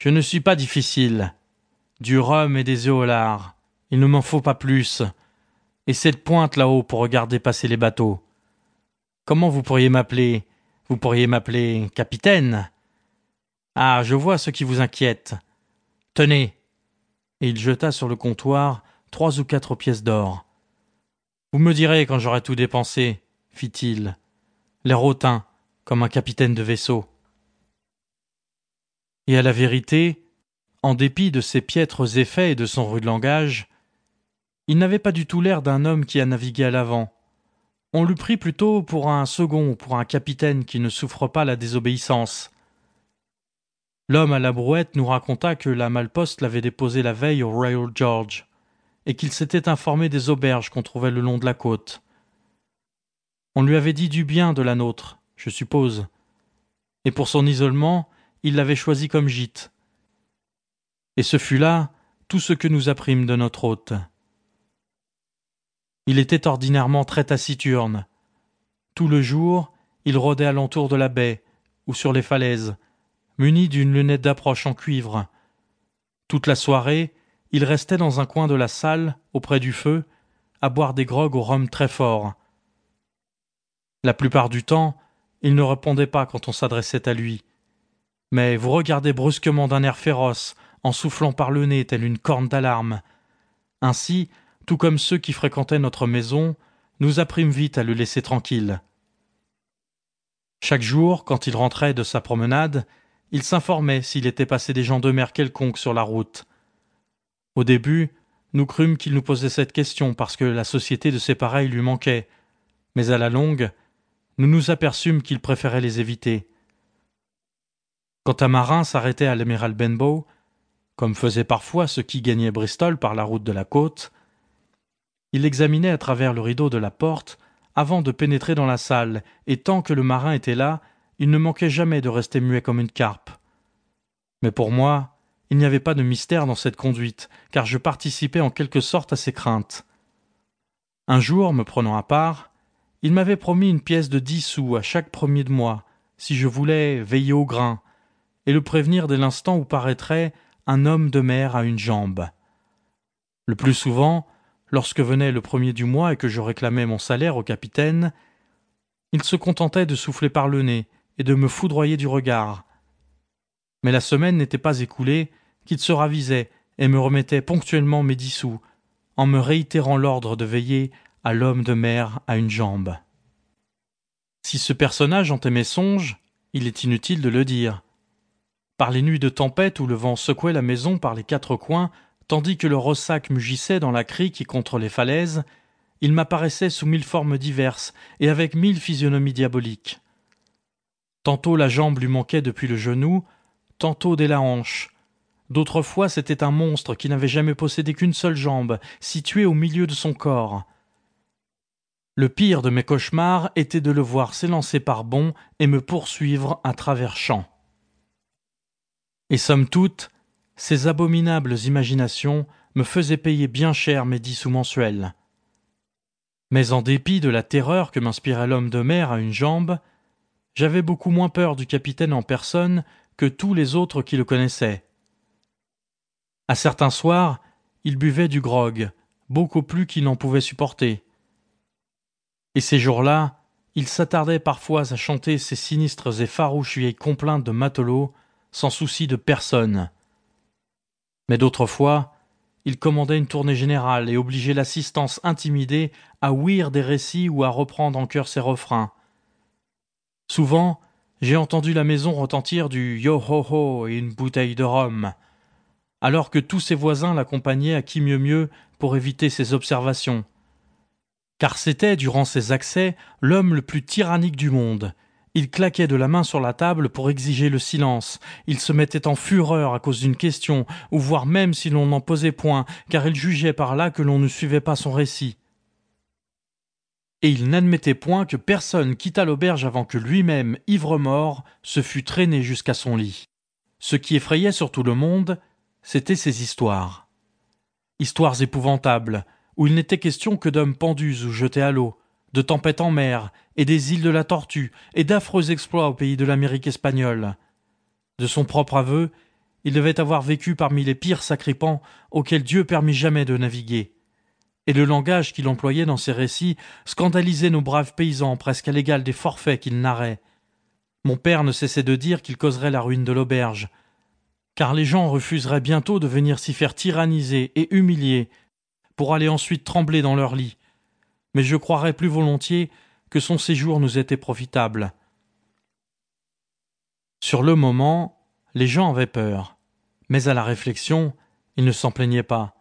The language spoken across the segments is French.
Je ne suis pas difficile. Du rhum et des œufs au. Il ne m'en faut pas plus. Et cette pointe là-haut pour regarder passer les bateaux. Comment vous pourriez m'appeler? Vous pourriez m'appeler capitaine Ah, je vois ce qui vous inquiète. Tenez. Et il jeta sur le comptoir trois ou quatre pièces d'or. Vous me direz quand j'aurai tout dépensé, fit-il, l'air hautain, comme un capitaine de vaisseau. Et à la vérité, en dépit de ses piètres effets et de son rude langage, il n'avait pas du tout l'air d'un homme qui a navigué à l'avant. On l'eût pris plutôt pour un second ou pour un capitaine qui ne souffre pas la désobéissance. L'homme à la brouette nous raconta que la malposte l'avait déposé la veille au Royal George, et qu'il s'était informé des auberges qu'on trouvait le long de la côte. On lui avait dit du bien de la nôtre, je suppose, et pour son isolement, il l'avait choisi comme gîte. Et ce fut là tout ce que nous apprîmes de notre hôte. Il était ordinairement très taciturne. Tout le jour, il rôdait alentour de la baie ou sur les falaises, muni d'une lunette d'approche en cuivre. Toute la soirée, il restait dans un coin de la salle, auprès du feu, à boire des grogues au rhum très fort. La plupart du temps, il ne répondait pas quand on s'adressait à lui, mais vous regardez brusquement d'un air féroce, en soufflant par le nez telle une corne d'alarme. Ainsi, tout comme ceux qui fréquentaient notre maison, nous apprîmes vite à le laisser tranquille. Chaque jour, quand il rentrait de sa promenade, il s'informait s'il était passé des gens de mer quelconques sur la route. Au début, nous crûmes qu'il nous posait cette question parce que la société de ses pareils lui manquait, mais à la longue, nous nous aperçûmes qu'il préférait les éviter. Quand un marin s'arrêtait à l'amiral Benbow, comme faisait parfois ceux qui gagnaient Bristol par la route de la côte, il examinait à travers le rideau de la porte avant de pénétrer dans la salle, et tant que le marin était là, il ne manquait jamais de rester muet comme une carpe. Mais pour moi, il n'y avait pas de mystère dans cette conduite, car je participais en quelque sorte à ses craintes. Un jour, me prenant à part, il m'avait promis une pièce de dix sous à chaque premier de mois, si je voulais veiller au grain, et le prévenir dès l'instant où paraîtrait un homme de mer à une jambe. Le plus souvent, lorsque venait le premier du mois et que je réclamais mon salaire au capitaine, il se contentait de souffler par le nez et de me foudroyer du regard. Mais la semaine n'était pas écoulée qu'il se ravisait et me remettait ponctuellement mes dix sous, en me réitérant l'ordre de veiller à l'homme de mer à une jambe. Si ce personnage hantait mes songes, il est inutile de le dire. Par les nuits de tempête où le vent secouait la maison par les quatre coins, tandis que le ressac mugissait dans la crique et contre les falaises, il m'apparaissait sous mille formes diverses et avec mille physionomies diaboliques. Tantôt la jambe lui manquait depuis le genou, tantôt dès la hanche. D'autres fois c'était un monstre qui n'avait jamais possédé qu'une seule jambe, située au milieu de son corps. Le pire de mes cauchemars était de le voir s'élancer par bonds et me poursuivre à travers champs. Et somme toute, ces abominables imaginations me faisaient payer bien cher mes dix sous mensuels. Mais en dépit de la terreur que m'inspirait l'homme de mer à une jambe, j'avais beaucoup moins peur du capitaine en personne que tous les autres qui le connaissaient. À certains soirs, il buvait du grog, beaucoup plus qu'il n'en pouvait supporter. Et ces jours-là, il s'attardait parfois à chanter ces sinistres et farouches vieilles complaintes de matelots sans souci de personne. Mais d'autres fois, il commandait une tournée générale et obligeait l'assistance intimidée à ouïr des récits ou à reprendre en chœur ses refrains. Souvent, j'ai entendu la maison retentir du yo ho ho et une bouteille de rhum, alors que tous ses voisins l'accompagnaient à qui mieux mieux pour éviter ses observations. Car c'était, durant ses accès, l'homme le plus tyrannique du monde, il claquait de la main sur la table pour exiger le silence. Il se mettait en fureur à cause d'une question, ou voire même si l'on n'en posait point, car il jugeait par là que l'on ne suivait pas son récit. Et il n'admettait point que personne quittât l'auberge avant que lui-même, ivre-mort, se fût traîné jusqu'à son lit. Ce qui effrayait surtout le monde, c'étaient ses histoires. Histoires épouvantables, où il n'était question que d'hommes pendus ou jetés à l'eau, de tempêtes en mer, et des îles de la Tortue, et d'affreux exploits au pays de l'Amérique espagnole. De son propre aveu, il devait avoir vécu parmi les pires sacripants auxquels Dieu permit jamais de naviguer. Et le langage qu'il employait dans ses récits scandalisait nos braves paysans presque à l'égal des forfaits qu'il narrait. Mon père ne cessait de dire qu'il causerait la ruine de l'auberge, car les gens refuseraient bientôt de venir s'y faire tyranniser et humilier, pour aller ensuite trembler dans leur lit. Mais je croirais plus volontiers que son séjour nous était profitable. Sur le moment, les gens avaient peur, mais à la réflexion, ils ne s'en plaignaient pas,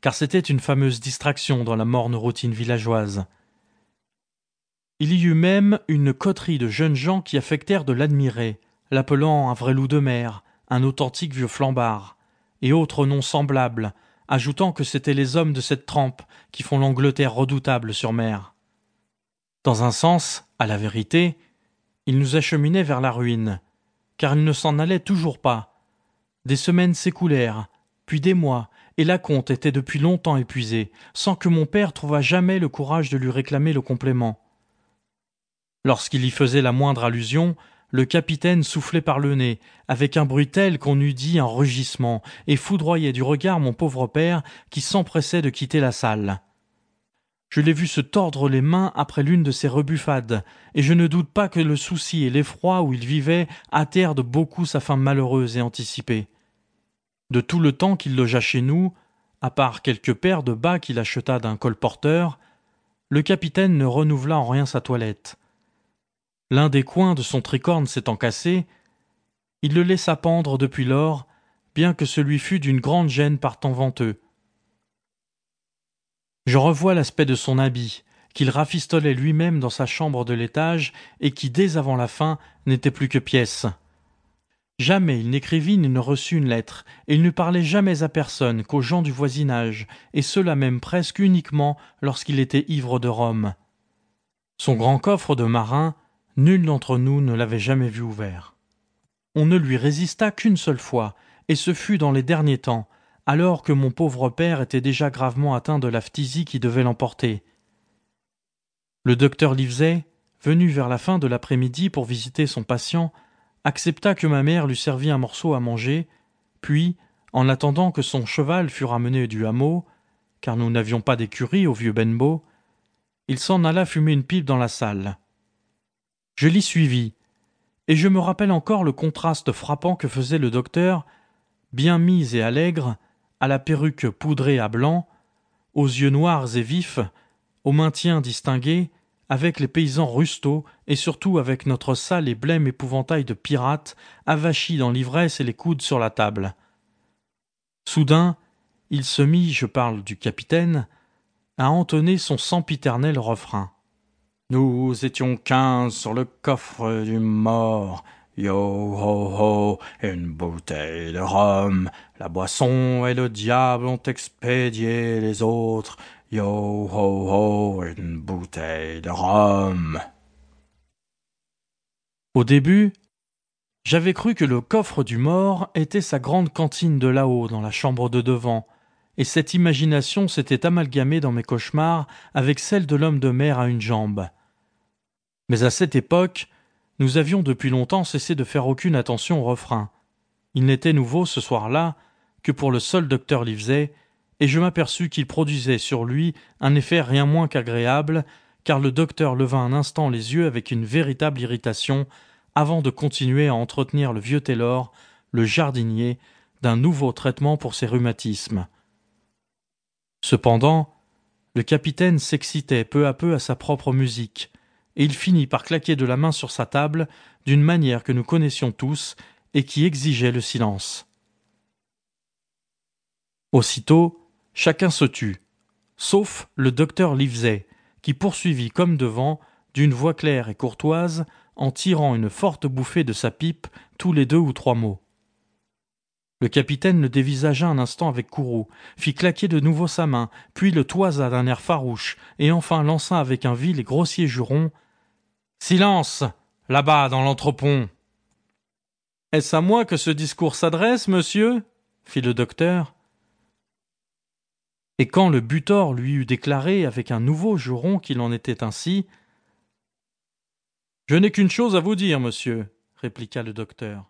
car c'était une fameuse distraction dans la morne routine villageoise. Il y eut même une coterie de jeunes gens qui affectèrent de l'admirer, l'appelant un vrai loup de mer, un authentique vieux flambard, et autres noms semblables, ajoutant que c'étaient les hommes de cette trempe qui font l'Angleterre redoutable sur mer. Dans un sens, à la vérité, ils nous acheminaient vers la ruine, car il ne s'en allait toujours pas. Des semaines s'écoulèrent, puis des mois, et la compte était depuis longtemps épuisée, sans que mon père trouvât jamais le courage de lui réclamer le complément. Lorsqu'il y faisait la moindre allusion, le capitaine soufflait par le nez, avec un bruit tel qu'on eût dit un rugissement, et foudroyait du regard mon pauvre père, qui s'empressait de quitter la salle. Je l'ai vu se tordre les mains après l'une de ces rebuffades, et je ne doute pas que le souci et l'effroi où il vivait hâtèrent de beaucoup sa fin malheureuse et anticipée. De tout le temps qu'il logea chez nous, à part quelques paires de bas qu'il acheta d'un colporteur, le capitaine ne renouvela en rien sa toilette. L'un des coins de son tricorne s'étant cassé, il le laissa pendre depuis lors, bien que celui fût d'une grande gêne par temps venteux. Je revois l'aspect de son habit, qu'il rafistolait lui-même dans sa chambre de l'étage, et qui, dès avant la fin, n'était plus que pièce. Jamais il n'écrivit ni ne reçut une lettre, et il ne parlait jamais à personne qu'aux gens du voisinage, et cela même presque uniquement lorsqu'il était ivre de Rome. Son grand coffre de marin, nul d'entre nous ne l'avait jamais vu ouvert. On ne lui résista qu'une seule fois, et ce fut dans les derniers temps, alors que mon pauvre père était déjà gravement atteint de la phtisie qui devait l'emporter. Le docteur Livesey, venu vers la fin de l'après-midi pour visiter son patient, accepta que ma mère lui servît un morceau à manger, puis, en attendant que son cheval fût ramené du hameau, car nous n'avions pas d'écurie au vieux Benbow, il s'en alla fumer une pipe dans la salle. Je l'y suivis, et je me rappelle encore le contraste frappant que faisait le docteur, bien mis et allègre, à la perruque poudrée à blanc, aux yeux noirs et vifs, au maintien distingué, avec les paysans rustaux et surtout avec notre sale et blême épouvantail de pirates avachis dans l'ivresse et les coudes sur la table. Soudain, il se mit, je parle du capitaine, à entonner son sempiternel refrain. Nous étions quinze sur le coffre du mort, Yo ho ho, une bouteille de rhum. La boisson et le diable ont expédié les autres. Yo ho ho, une bouteille de rhum. Au début, j'avais cru que le coffre du mort était sa grande cantine de là-haut, dans la chambre de devant, et cette imagination s'était amalgamée dans mes cauchemars avec celle de l'homme de mer à une jambe. Mais à cette époque, nous avions depuis longtemps cessé de faire aucune attention au refrain. Il n'était nouveau ce soir-là que pour le seul docteur Livesey, et je m'aperçus qu'il produisait sur lui un effet rien moins qu'agréable, car le docteur leva un instant les yeux avec une véritable irritation, avant de continuer à entretenir le vieux Taylor, le jardinier, d'un nouveau traitement pour ses rhumatismes. Cependant, le capitaine s'excitait peu à peu à sa propre musique, et il finit par claquer de la main sur sa table d'une manière que nous connaissions tous et qui exigeait le silence. Aussitôt, chacun se tut, sauf le docteur Livesey, qui poursuivit comme devant, d'une voix claire et courtoise, en tirant une forte bouffée de sa pipe tous les deux ou trois mots. Le capitaine le dévisagea un instant avec courroux, fit claquer de nouveau sa main, puis le toisa d'un air farouche, et enfin lança avec un vil et grossier juron Silence là-bas dans l'entrepont. Est-ce à moi que ce discours s'adresse, monsieur? fit le docteur. Et quand le butor lui eut déclaré avec un nouveau juron qu'il en était ainsi, Je n'ai qu'une chose à vous dire, monsieur, répliqua le docteur.